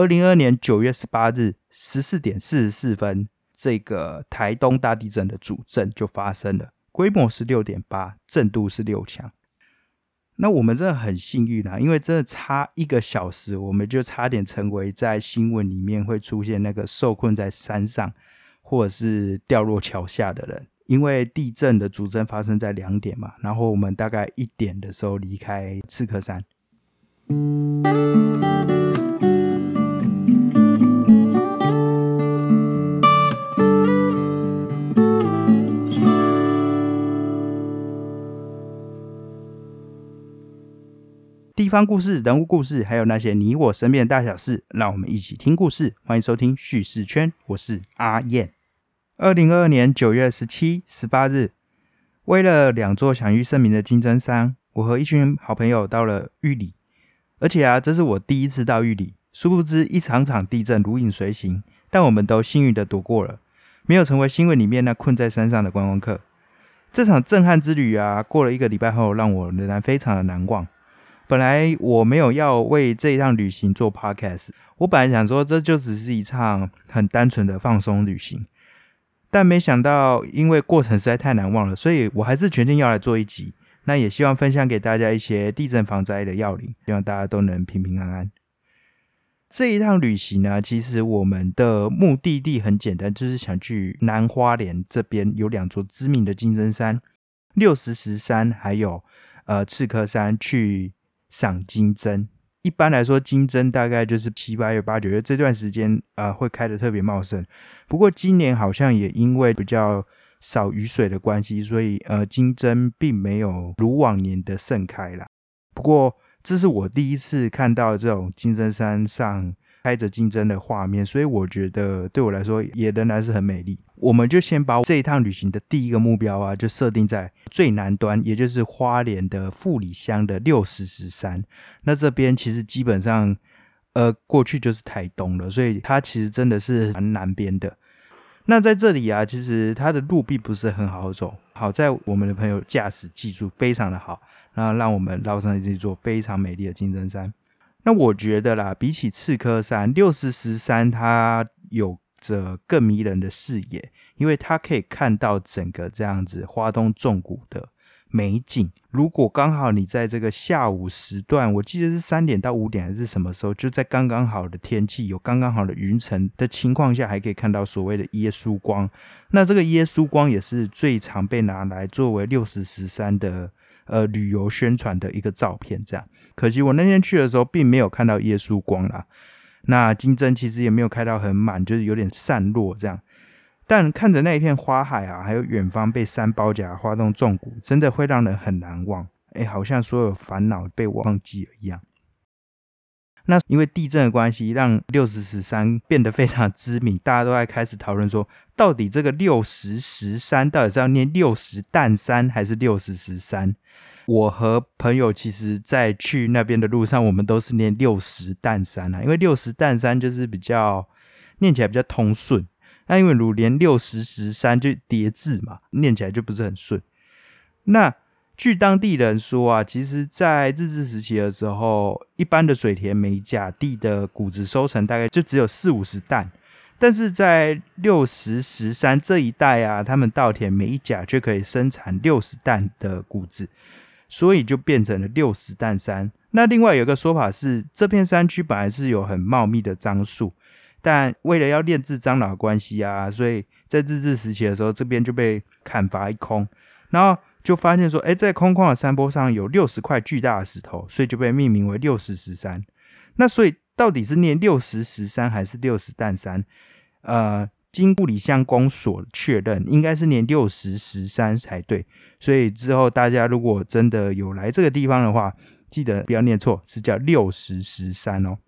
二零二二年九月十八日十四点四十四分，这个台东大地震的主震就发生了，规模是六点八，震度是六强。那我们真的很幸运啊，因为真的差一个小时，我们就差点成为在新闻里面会出现那个受困在山上或者是掉落桥下的人。因为地震的主震发生在两点嘛，然后我们大概一点的时候离开刺客山。方故事、人物故事，还有那些你我身边的大小事，让我们一起听故事。欢迎收听叙事圈，我是阿燕。二零二二年九月十七、十八日，为了两座享誉盛名的金针山，我和一群好朋友到了玉里。而且啊，这是我第一次到玉里。殊不知，一场场地震如影随形，但我们都幸运的躲过了，没有成为新闻里面那困在山上的观光客。这场震撼之旅啊，过了一个礼拜后，让我仍然非常的难忘。本来我没有要为这一趟旅行做 podcast，我本来想说这就只是一场很单纯的放松旅行，但没想到因为过程实在太难忘了，所以我还是决定要来做一集。那也希望分享给大家一些地震防灾的要领，希望大家都能平平安安。这一趟旅行呢，其实我们的目的地很简单，就是想去南花莲这边有两座知名的金针山，六十石山还有呃赤科山去。赏金针，一般来说，金针大概就是七八月、八九月这段时间，呃，会开的特别茂盛。不过今年好像也因为比较少雨水的关系，所以呃，金针并没有如往年的盛开啦。不过这是我第一次看到这种金针山上。开着金针的画面，所以我觉得对我来说也仍然是很美丽。我们就先把这一趟旅行的第一个目标啊，就设定在最南端，也就是花莲的富里乡的六十石山。那这边其实基本上，呃，过去就是台东了，所以它其实真的是蛮南边的。那在这里啊，其实它的路并不是很好走，好在我们的朋友驾驶技术非常的好，然后让我们绕上这座非常美丽的金针山。那我觉得啦，比起刺客山六十石山，它有着更迷人的视野，因为它可以看到整个这样子花东纵谷的美景。如果刚好你在这个下午时段，我记得是三点到五点还是什么时候，就在刚刚好的天气，有刚刚好的云层的情况下，还可以看到所谓的耶稣光。那这个耶稣光也是最常被拿来作为六十石山的。呃，旅游宣传的一个照片，这样。可惜我那天去的时候，并没有看到耶稣光啦。那金针其实也没有开到很满，就是有点散落这样。但看着那一片花海啊，还有远方被山包夹、花动纵谷，真的会让人很难忘。哎，好像所有烦恼被忘记了一样。那因为地震的关系，让六十石山变得非常知名，大家都在开始讨论说，到底这个六十石山到底是要念六十担山还是六十石山？我和朋友其实，在去那边的路上，我们都是念六十担山啊，因为六十担山就是比较念起来比较通顺。那因为如连六十石山就叠字嘛，念起来就不是很顺。那据当地人说啊，其实，在日治时期的时候，一般的水田每甲地的谷子收成大概就只有四五十担，但是在六十石山这一带啊，他们稻田每一甲就可以生产六十担的谷子，所以就变成了六十担山。那另外有个说法是，这片山区本来是有很茂密的樟树，但为了要炼制樟脑关系啊，所以在日治时期的时候，这边就被砍伐一空，然后。就发现说，哎，在空旷的山坡上有六十块巨大的石头，所以就被命名为六十石山。那所以到底是念六十石山还是六十担山？呃，经物理相公所确认，应该是念六十石山才对。所以之后大家如果真的有来这个地方的话，记得不要念错，是叫六十石山哦。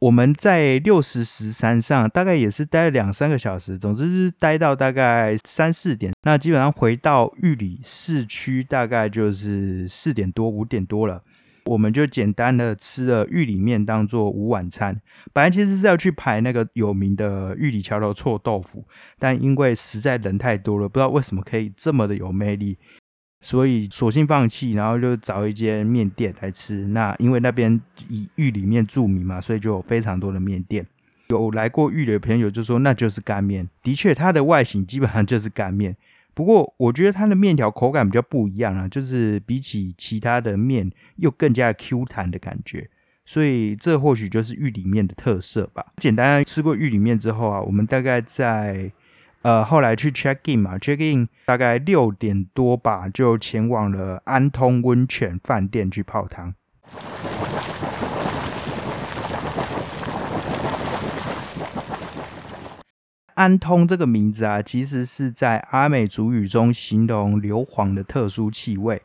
我们在六十石山上大概也是待了两三个小时，总之是待到大概三四点。那基本上回到玉里市区大概就是四点多五点多了。我们就简单的吃了玉里面当做午晚餐。本来其实是要去排那个有名的玉里桥头臭豆腐，但因为实在人太多了，不知道为什么可以这么的有魅力。所以索性放弃，然后就找一间面店来吃。那因为那边以玉里面著名嘛，所以就有非常多的面店。有来过玉里的朋友就说，那就是干面。的确，它的外形基本上就是干面。不过，我觉得它的面条口感比较不一样啊，就是比起其他的面，又更加 Q 弹的感觉。所以，这或许就是玉里面的特色吧。简单吃过玉里面之后啊，我们大概在呃后来去 check in 嘛，check in 大概六点多吧，就前往了安通温泉饭店去泡汤。安通这个名字啊，其实是在阿美族语中形容硫磺的特殊气味。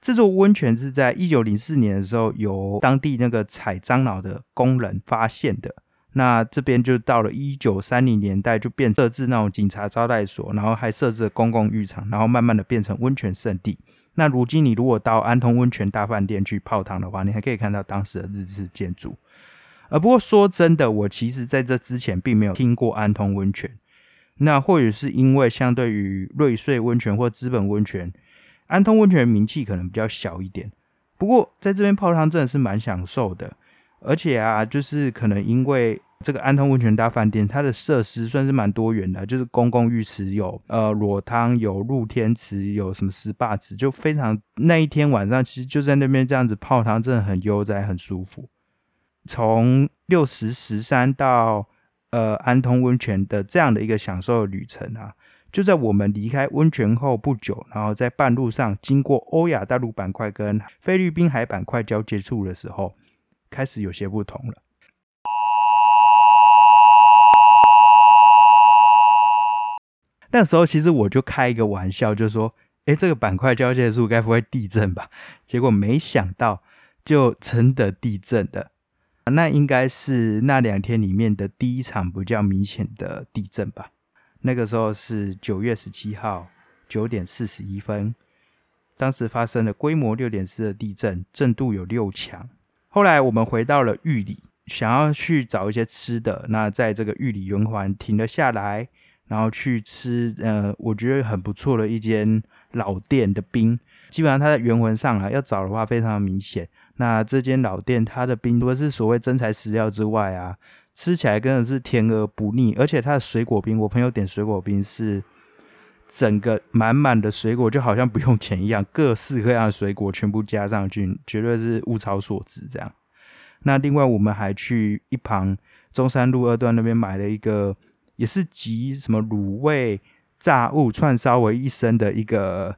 这座温泉是在一九零四年的时候，由当地那个采樟脑的工人发现的。那这边就到了一九三零年代，就变设置那种警察招待所，然后还设置了公共浴场，然后慢慢的变成温泉圣地。那如今你如果到安通温泉大饭店去泡汤的话，你还可以看到当时的日式建筑。呃，不过说真的，我其实在这之前并没有听过安通温泉。那或许是因为相对于瑞穗温泉或资本温泉，安通温泉名气可能比较小一点。不过在这边泡汤真的是蛮享受的，而且啊，就是可能因为这个安通温泉大饭店，它的设施算是蛮多元的，就是公共浴池有呃裸汤，有露天池，有什么 SPA 池，就非常那一天晚上其实就在那边这样子泡汤，真的很悠哉，很舒服。从六十十三到呃安通温泉的这样的一个享受旅程啊，就在我们离开温泉后不久，然后在半路上经过欧亚大陆板块跟菲律宾海板块交界处的时候，开始有些不同了。那时候其实我就开一个玩笑，就说：“哎，这个板块交界处该不会地震吧？”结果没想到，就真的地震了。那应该是那两天里面的第一场比较明显的地震吧。那个时候是九月十七号九点四十一分，当时发生了规模六点四的地震，震度有六强。后来我们回到了玉里，想要去找一些吃的。那在这个玉里圆环停了下来，然后去吃呃，我觉得很不错的一间老店的冰。基本上它在圆环上啊，要找的话非常明显。那这间老店，它的冰除了是所谓真材实料之外啊，吃起来真的是甜而不腻，而且它的水果冰，我朋友点水果冰是整个满满的水果，就好像不用钱一样，各式各样的水果全部加上去，绝对是物超所值这样。那另外我们还去一旁中山路二段那边买了一个，也是集什么卤味、炸物、串烧为一身的一个。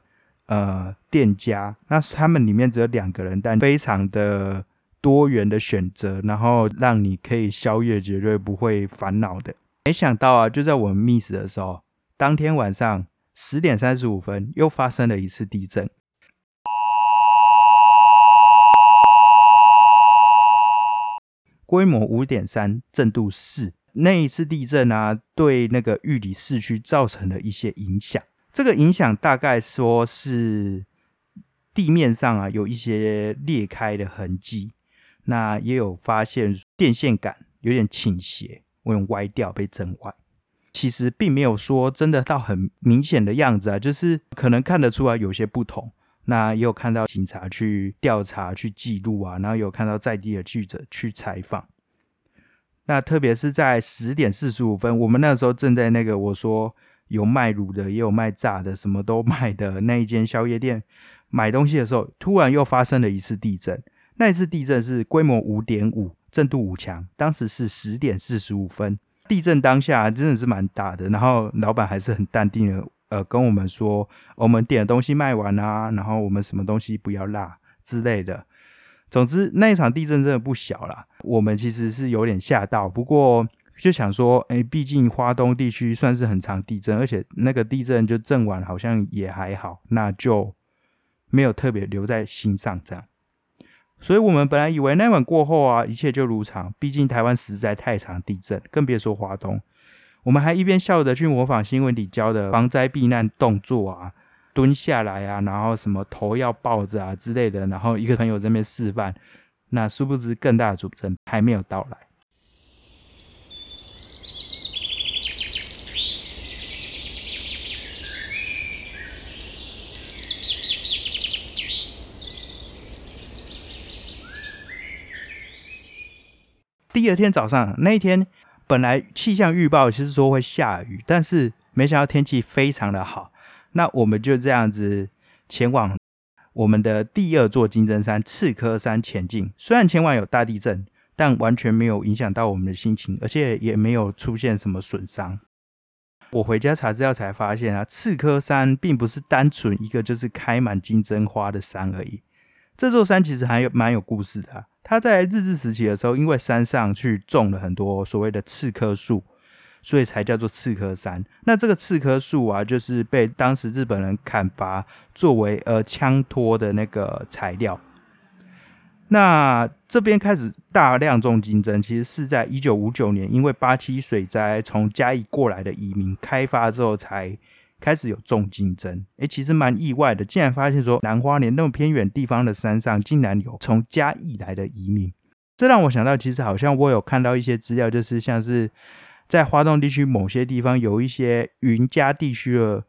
呃，店家那他们里面只有两个人，但非常的多元的选择，然后让你可以宵夜绝对不会烦恼的。没想到啊，就在我们 miss 的时候，当天晚上十点三十五分又发生了一次地震，规模五点三，震度四。那一次地震啊，对那个玉里市区造成了一些影响。这个影响大概说是地面上啊有一些裂开的痕迹，那也有发现电线杆有点倾斜，有点歪掉被震坏。其实并没有说真的到很明显的样子啊，就是可能看得出来有些不同。那也有看到警察去调查去记录啊，然后有看到在地的记者去采访。那特别是在十点四十五分，我们那时候正在那个我说。有卖卤的，也有卖炸的，什么都卖的那一间宵夜店，买东西的时候，突然又发生了一次地震。那一次地震是规模五点五，震度五强，当时是十点四十五分。地震当下真的是蛮大的，然后老板还是很淡定的，呃，跟我们说，我们点的东西卖完啊，然后我们什么东西不要落之类的。总之那一场地震真的不小啦，我们其实是有点吓到，不过。就想说，哎，毕竟华东地区算是很长地震，而且那个地震就震完好像也还好，那就没有特别留在心上这样。所以我们本来以为那晚过后啊，一切就如常。毕竟台湾实在太长地震，更别说华东。我们还一边笑着去模仿新闻里教的防灾避难动作啊，蹲下来啊，然后什么头要抱着啊之类的，然后一个朋友这边示范。那殊不知更大的主震还没有到来。第二天早上那一天，本来气象预报其实说会下雨，但是没想到天气非常的好。那我们就这样子前往我们的第二座金针山刺科山前进。虽然前晚有大地震，但完全没有影响到我们的心情，而且也没有出现什么损伤。我回家查资料才发现啊，刺科山并不是单纯一个就是开满金针花的山而已。这座山其实还有蛮有故事的。它在日治时期的时候，因为山上去种了很多所谓的刺科树，所以才叫做刺科山。那这个刺科树啊，就是被当时日本人砍伐作为呃枪托的那个材料。那这边开始大量种金针，其实是在一九五九年，因为八七水灾从嘉义过来的移民开发之后，才开始有重金针。诶，其实蛮意外的，竟然发现说南花莲那么偏远地方的山上，竟然有从嘉义来的移民。这让我想到，其实好像我有看到一些资料，就是像是在花东地区某些地方有一些云嘉地区的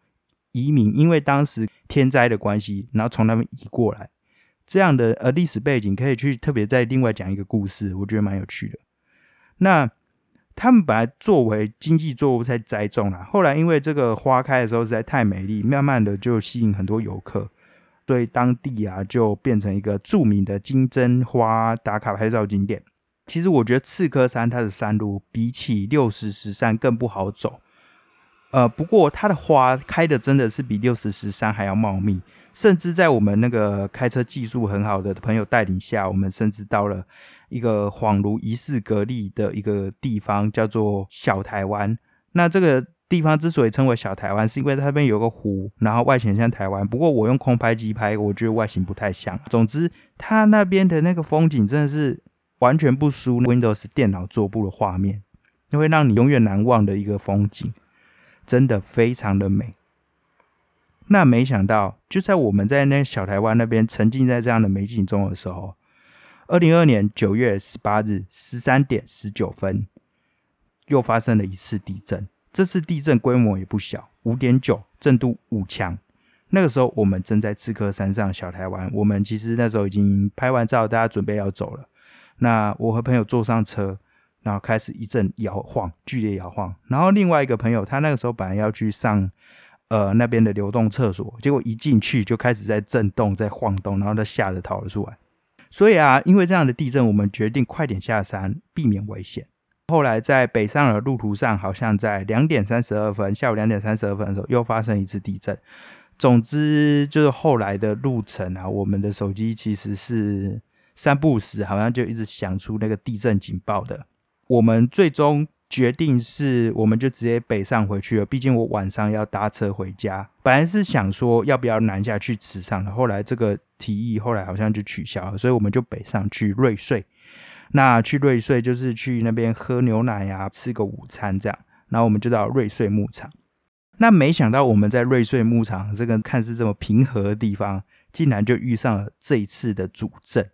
移民，因为当时天灾的关系，然后从那边移过来。这样的呃历史背景可以去特别再另外讲一个故事，我觉得蛮有趣的。那他们本来作为经济作物在栽种啦，后来因为这个花开的时候实在太美丽，慢慢的就吸引很多游客，所以当地啊就变成一个著名的金针花打卡拍照景点。其实我觉得刺科山它的山路比起六十石山更不好走，呃，不过它的花开的真的是比六十十三还要茂密。甚至在我们那个开车技术很好的朋友带领下，我们甚至到了一个恍如疑似隔离的一个地方，叫做小台湾。那这个地方之所以称为小台湾，是因为它那边有个湖，然后外形像台湾。不过我用空拍机拍，我觉得外形不太像。总之，它那边的那个风景真的是完全不输 Windows 电脑桌布的画面，会让你永远难忘的一个风景，真的非常的美。那没想到，就在我们在那小台湾那边沉浸在这样的美景中的时候，二零二年九月十八日十三点十九分，又发生了一次地震。这次地震规模也不小，五点九，震度五强。那个时候我们正在刺客山上小台湾，我们其实那时候已经拍完照，大家准备要走了。那我和朋友坐上车，然后开始一阵摇晃，剧烈摇晃。然后另外一个朋友，他那个时候本来要去上。呃，那边的流动厕所，结果一进去就开始在震动，在晃动，然后他吓得逃了出来。所以啊，因为这样的地震，我们决定快点下山，避免危险。后来在北上的路途上，好像在两点三十二分，下午两点三十二分的时候，又发生一次地震。总之，就是后来的路程啊，我们的手机其实是三不时，好像就一直响出那个地震警报的。我们最终。决定是，我们就直接北上回去了。毕竟我晚上要搭车回家。本来是想说要不要南下去池上的，后来这个提议后来好像就取消了，所以我们就北上去瑞穗。那去瑞穗就是去那边喝牛奶呀，吃个午餐这样。然后我们就到瑞穗牧场。那没想到我们在瑞穗牧场这个看似这么平和的地方，竟然就遇上了这一次的主震。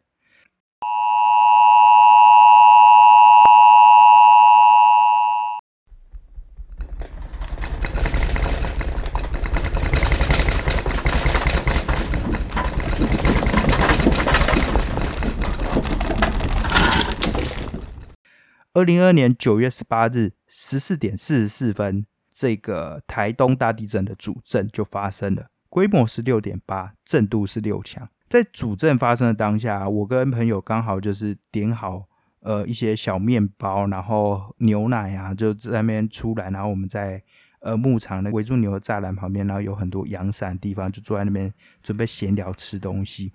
二零二年九月十八日十四点四十四分，这个台东大地震的主震就发生了，规模是六点八，震度是六强。在主震发生的当下，我跟朋友刚好就是点好呃一些小面包，然后牛奶啊就在那边出来，然后我们在呃牧场的围住牛的栅栏旁边，然后有很多阳伞地方，就坐在那边准备闲聊吃东西。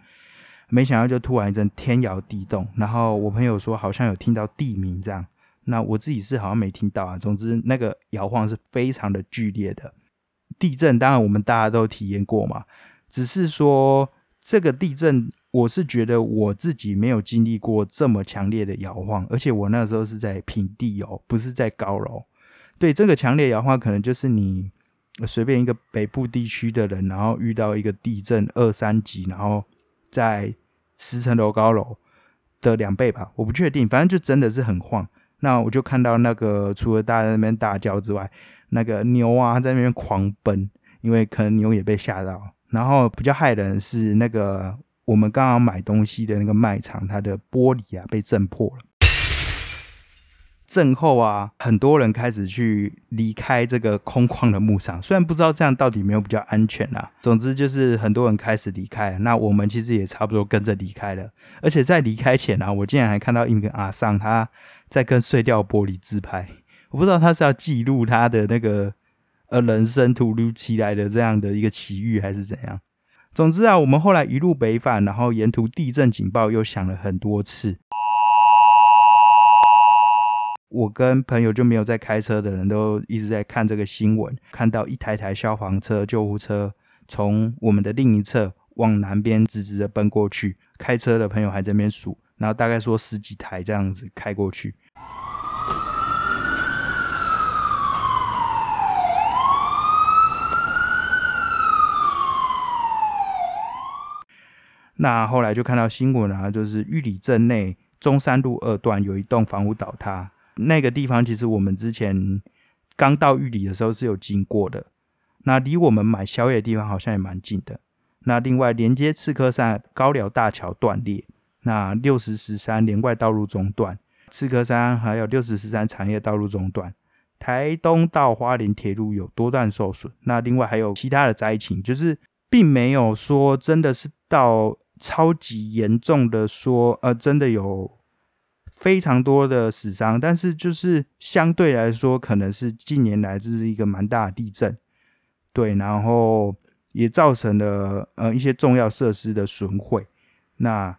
没想到就突然一阵天摇地动，然后我朋友说好像有听到地鸣这样。那我自己是好像没听到啊。总之，那个摇晃是非常的剧烈的。地震当然我们大家都体验过嘛，只是说这个地震，我是觉得我自己没有经历过这么强烈的摇晃，而且我那时候是在平地哦，不是在高楼。对这个强烈摇晃，可能就是你随便一个北部地区的人，然后遇到一个地震二三级，然后在十层楼高楼的两倍吧，我不确定，反正就真的是很晃。那我就看到那个，除了大家那边大叫之外，那个牛啊在那边狂奔，因为可能牛也被吓到。然后比较害人是那个我们刚刚买东西的那个卖场，它的玻璃啊被震破了。震后啊，很多人开始去离开这个空旷的牧场，虽然不知道这样到底有没有比较安全啦。总之就是很多人开始离开，那我们其实也差不多跟着离开了。而且在离开前啊，我竟然还看到一个阿桑他在跟碎掉玻璃自拍，我不知道他是要记录他的那个呃人生突如其来的这样的一个奇遇，还是怎样。总之啊，我们后来一路北返，然后沿途地震警报又响了很多次。我跟朋友就没有在开车的人都一直在看这个新闻，看到一台台消防车、救护车从我们的另一侧往南边直直的奔过去，开车的朋友还在那边数，然后大概说十几台这样子开过去。那后来就看到新闻啊，就是玉里镇内中山路二段有一栋房屋倒塌，那个地方其实我们之前刚到玉里的时候是有经过的。那离我们买宵夜的地方好像也蛮近的。那另外连接刺客山高寮大桥断裂，那六十十三连外道路中断，刺客山还有六十十三产业道路中断，台东到花莲铁路有多段受损。那另外还有其他的灾情，就是并没有说真的是到。超级严重的说，呃，真的有非常多的死伤，但是就是相对来说，可能是近年来这是一个蛮大的地震，对，然后也造成了呃一些重要设施的损毁。那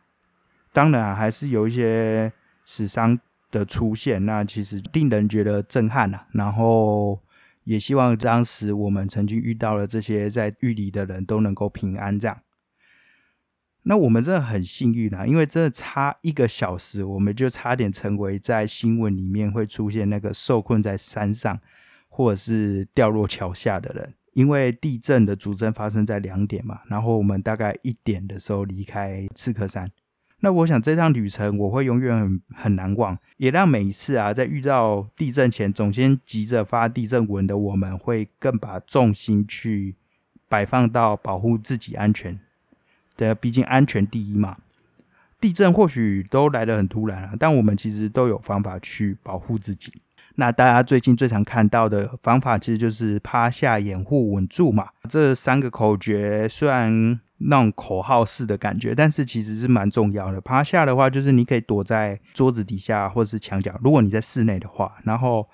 当然还是有一些死伤的出现，那其实令人觉得震撼啊。然后也希望当时我们曾经遇到了这些在狱里的人都能够平安这样。那我们真的很幸运啊，因为真的差一个小时，我们就差点成为在新闻里面会出现那个受困在山上或者是掉落桥下的人。因为地震的主震发生在两点嘛，然后我们大概一点的时候离开刺客山。那我想这趟旅程我会永远很很难忘，也让每一次啊在遇到地震前总先急着发地震文的我们，会更把重心去摆放到保护自己安全。对，毕竟安全第一嘛。地震或许都来得很突然啊，但我们其实都有方法去保护自己。那大家最近最常看到的方法，其实就是趴下、掩护、稳住嘛。这三个口诀虽然那种口号式的感觉，但是其实是蛮重要的。趴下的话，就是你可以躲在桌子底下或者是墙角，如果你在室内的话，然后。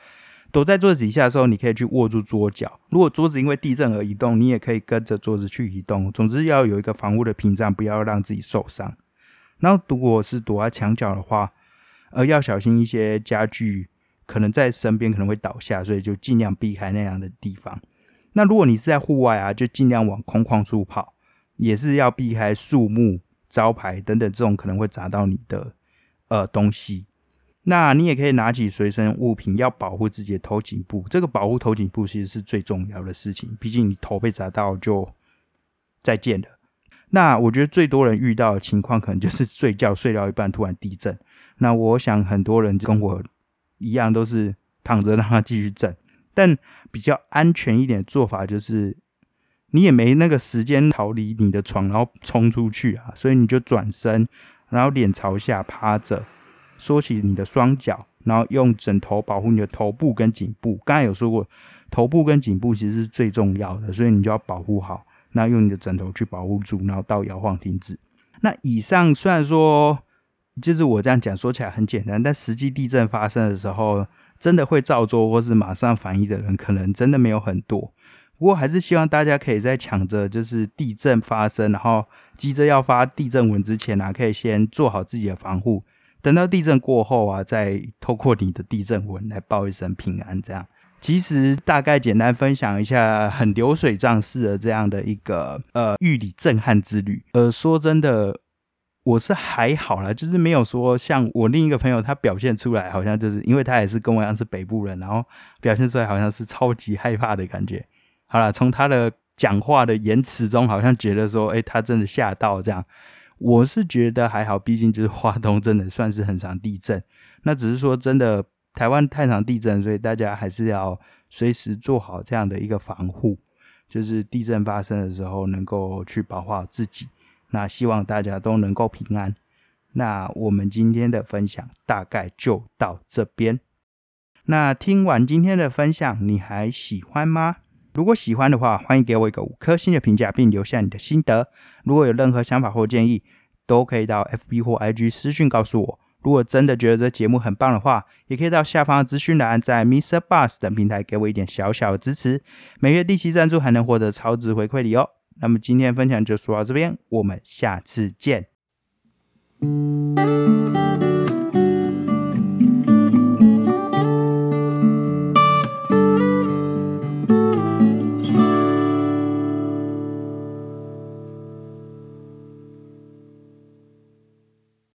躲在桌子底下的时候，你可以去握住桌角。如果桌子因为地震而移动，你也可以跟着桌子去移动。总之要有一个防护的屏障，不要让自己受伤。然后如果是躲在墙角的话，呃，要小心一些家具可能在身边可能会倒下，所以就尽量避开那样的地方。那如果你是在户外啊，就尽量往空旷处跑，也是要避开树木、招牌等等这种可能会砸到你的呃东西。那你也可以拿起随身物品，要保护自己的头颈部。这个保护头颈部其实是最重要的事情，毕竟你头被砸到就再见了。那我觉得最多人遇到的情况，可能就是睡觉睡到一半突然地震。那我想很多人跟我一样，都是躺着让它继续震。但比较安全一点的做法，就是你也没那个时间逃离你的床，然后冲出去啊，所以你就转身，然后脸朝下趴着。缩起你的双脚，然后用枕头保护你的头部跟颈部。刚才有说过，头部跟颈部其实是最重要的，所以你就要保护好。那用你的枕头去保护住，然后到摇晃停止。那以上虽然说就是我这样讲，说起来很简单，但实际地震发生的时候，真的会照做或是马上反应的人，可能真的没有很多。不过还是希望大家可以在抢着就是地震发生，然后急着要发地震文之前啊，可以先做好自己的防护。等到地震过后啊，再透过你的地震文来报一声平安。这样，其实大概简单分享一下很流水账式的这样的一个呃玉里震撼之旅。呃，说真的，我是还好啦，就是没有说像我另一个朋友他表现出来，好像就是因为他也是跟我一样是北部人，然后表现出来好像是超级害怕的感觉。好了，从他的讲话的言辞中，好像觉得说，哎，他真的吓到这样。我是觉得还好，毕竟就是 华东真的算是很常地震，那只是说真的台湾太常地震，所以大家还是要随时做好这样的一个防护，就是地震发生的时候能够去保护好自己。那希望大家都能够平安。那我们今天的分享大概就到这边。那听完今天的分享，你还喜欢吗？如果喜欢的话，欢迎给我一个五颗星的评价，并留下你的心得。如果有任何想法或建议，都可以到 FB 或 IG 私讯告诉我。如果真的觉得这节目很棒的话，也可以到下方资讯栏，在 Mr. Bus 等平台给我一点小小的支持。每月定期赞助还能获得超值回馈礼哦。那么今天分享就说到这边，我们下次见。